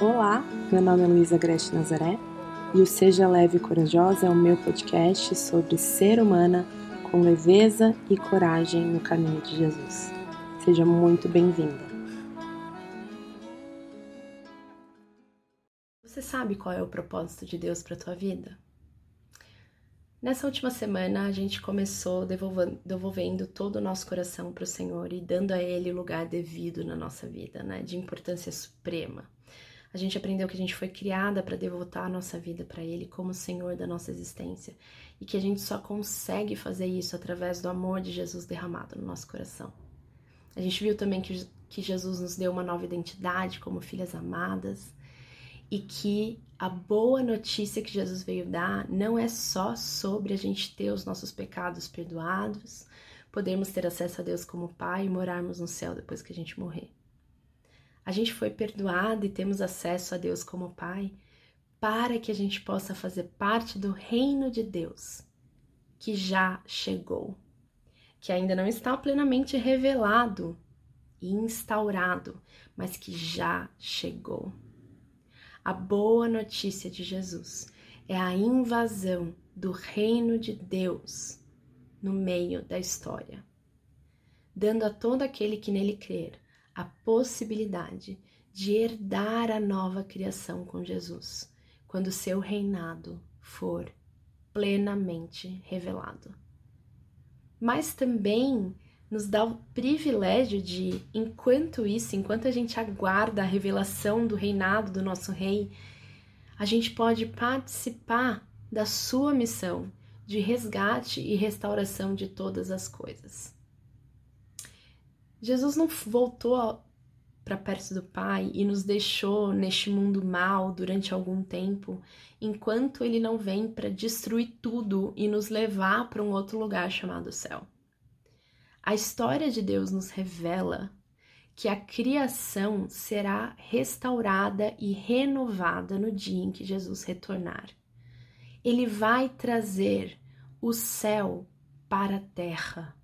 Olá, meu nome é Luísa Grete Nazaré e o Seja Leve e Corajosa é o meu podcast sobre ser humana com leveza e coragem no caminho de Jesus. Seja muito bem-vinda. Você sabe qual é o propósito de Deus para tua vida? Nessa última semana, a gente começou devolvendo, todo o nosso coração para o Senhor e dando a Ele o lugar devido na nossa vida, né? De importância suprema. A gente aprendeu que a gente foi criada para devotar a nossa vida para Ele como Senhor da nossa existência e que a gente só consegue fazer isso através do amor de Jesus derramado no nosso coração. A gente viu também que, que Jesus nos deu uma nova identidade como filhas amadas e que a boa notícia que Jesus veio dar não é só sobre a gente ter os nossos pecados perdoados, podermos ter acesso a Deus como Pai e morarmos no céu depois que a gente morrer. A gente foi perdoado e temos acesso a Deus como Pai para que a gente possa fazer parte do reino de Deus que já chegou, que ainda não está plenamente revelado e instaurado, mas que já chegou. A boa notícia de Jesus é a invasão do reino de Deus no meio da história, dando a todo aquele que nele crer a possibilidade de herdar a nova criação com Jesus, quando seu reinado for plenamente revelado. Mas também nos dá o privilégio de, enquanto isso, enquanto a gente aguarda a revelação do reinado do nosso rei, a gente pode participar da sua missão de resgate e restauração de todas as coisas. Jesus não voltou para perto do Pai e nos deixou neste mundo mal durante algum tempo, enquanto ele não vem para destruir tudo e nos levar para um outro lugar chamado céu. A história de Deus nos revela que a criação será restaurada e renovada no dia em que Jesus retornar. Ele vai trazer o céu para a terra.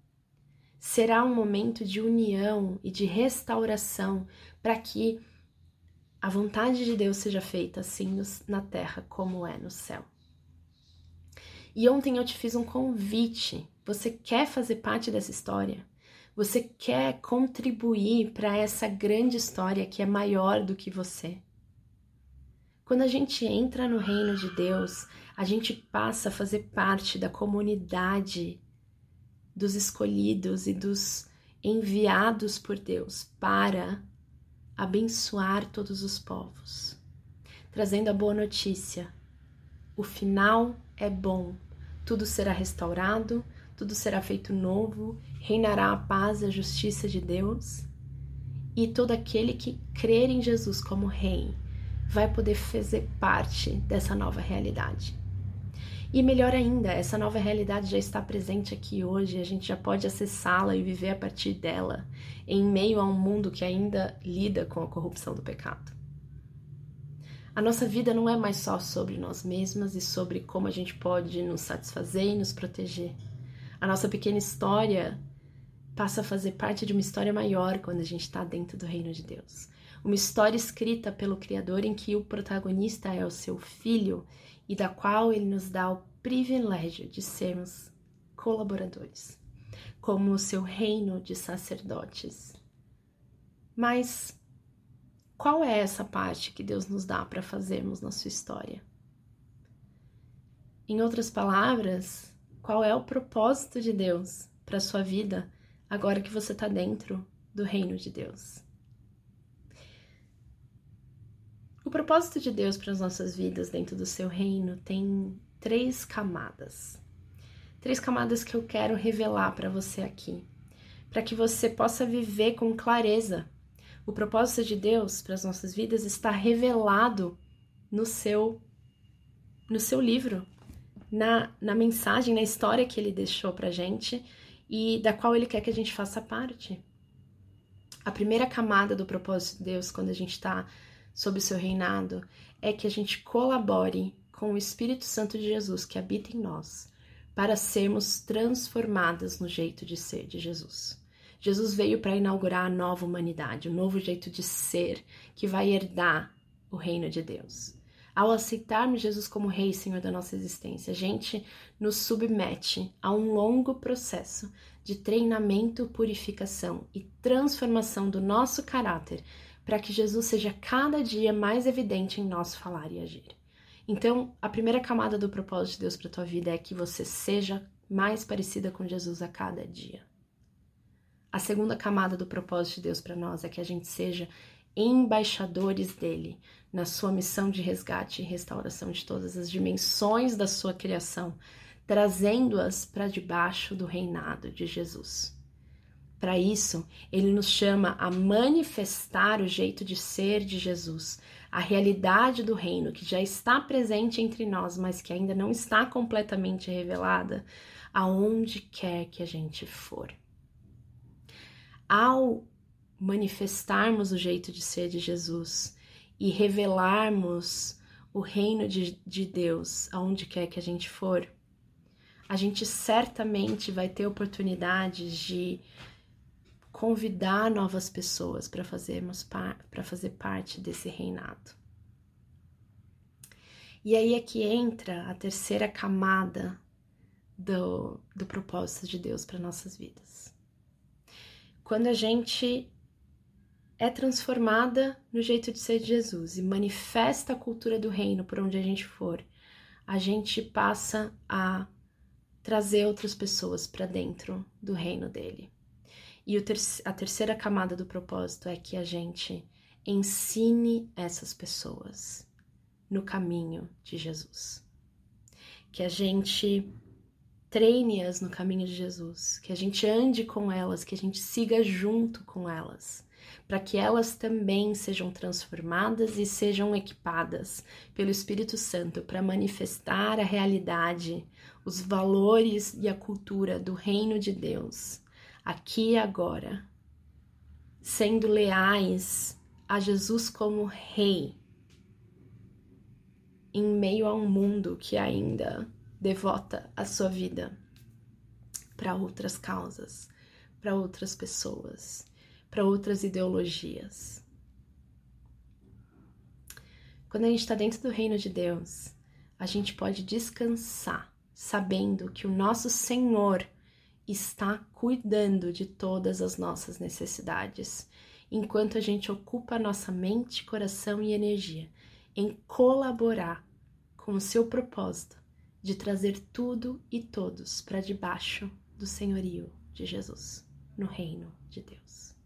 Será um momento de união e de restauração para que a vontade de Deus seja feita assim na terra como é no céu. E ontem eu te fiz um convite você quer fazer parte dessa história? Você quer contribuir para essa grande história que é maior do que você? Quando a gente entra no reino de Deus, a gente passa a fazer parte da comunidade dos escolhidos e dos enviados por Deus para abençoar todos os povos, trazendo a boa notícia. O final é bom, tudo será restaurado, tudo será feito novo, reinará a paz e a justiça de Deus, e todo aquele que crer em Jesus como Rei vai poder fazer parte dessa nova realidade. E melhor ainda, essa nova realidade já está presente aqui hoje, a gente já pode acessá-la e viver a partir dela, em meio a um mundo que ainda lida com a corrupção do pecado. A nossa vida não é mais só sobre nós mesmas e sobre como a gente pode nos satisfazer e nos proteger. A nossa pequena história passa a fazer parte de uma história maior quando a gente está dentro do reino de Deus. Uma história escrita pelo Criador em que o protagonista é o seu filho e da qual ele nos dá o privilégio de sermos colaboradores, como o seu reino de sacerdotes. Mas qual é essa parte que Deus nos dá para fazermos na sua história? Em outras palavras, qual é o propósito de Deus para sua vida agora que você está dentro do reino de Deus? O propósito de Deus para as nossas vidas dentro do seu reino tem três camadas. Três camadas que eu quero revelar para você aqui, para que você possa viver com clareza. O propósito de Deus para as nossas vidas está revelado no seu no seu livro, na, na mensagem, na história que ele deixou pra gente e da qual ele quer que a gente faça parte. A primeira camada do propósito de Deus, quando a gente está sob o seu reinado, é que a gente colabore com o Espírito Santo de Jesus que habita em nós, para sermos transformadas no jeito de ser de Jesus. Jesus veio para inaugurar a nova humanidade, o um novo jeito de ser que vai herdar o reino de Deus. Ao aceitarmos Jesus como Rei e Senhor da nossa existência, a gente nos submete a um longo processo de treinamento, purificação e transformação do nosso caráter para que Jesus seja cada dia mais evidente em nosso falar e agir. Então, a primeira camada do propósito de Deus para tua vida é que você seja mais parecida com Jesus a cada dia. A segunda camada do propósito de Deus para nós é que a gente seja embaixadores dele na sua missão de resgate e restauração de todas as dimensões da sua criação, trazendo-as para debaixo do reinado de Jesus. Para isso, ele nos chama a manifestar o jeito de ser de Jesus, a realidade do reino que já está presente entre nós, mas que ainda não está completamente revelada, aonde quer que a gente for. Ao manifestarmos o jeito de ser de Jesus e revelarmos o reino de, de Deus aonde quer que a gente for, a gente certamente vai ter oportunidades de convidar novas pessoas para fazermos para fazer parte desse reinado. E aí é que entra a terceira camada do, do propósito de Deus para nossas vidas. Quando a gente é transformada no jeito de ser de Jesus e manifesta a cultura do reino por onde a gente for, a gente passa a trazer outras pessoas para dentro do reino dele. E ter a terceira camada do propósito é que a gente ensine essas pessoas no caminho de Jesus. Que a gente treine-as no caminho de Jesus, que a gente ande com elas, que a gente siga junto com elas para que elas também sejam transformadas e sejam equipadas pelo Espírito Santo para manifestar a realidade, os valores e a cultura do reino de Deus, aqui e agora, sendo leais a Jesus como Rei, em meio a um mundo que ainda devota a sua vida para outras causas, para outras pessoas para outras ideologias. Quando a gente está dentro do reino de Deus, a gente pode descansar sabendo que o nosso Senhor está cuidando de todas as nossas necessidades, enquanto a gente ocupa nossa mente, coração e energia em colaborar com o seu propósito de trazer tudo e todos para debaixo do senhorio de Jesus, no reino de Deus.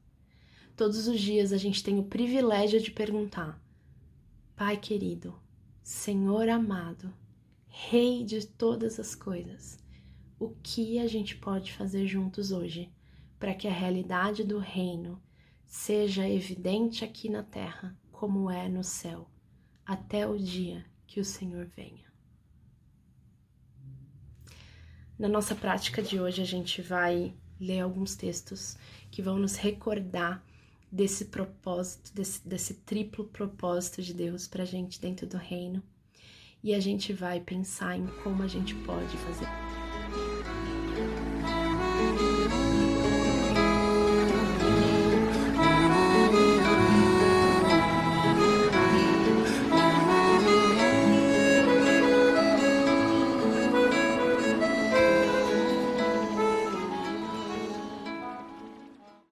Todos os dias a gente tem o privilégio de perguntar: Pai querido, Senhor amado, Rei de todas as coisas, o que a gente pode fazer juntos hoje para que a realidade do reino seja evidente aqui na terra como é no céu, até o dia que o Senhor venha. Na nossa prática de hoje, a gente vai ler alguns textos que vão nos recordar desse propósito, desse, desse triplo propósito de Deus para gente dentro do reino. E a gente vai pensar em como a gente pode fazer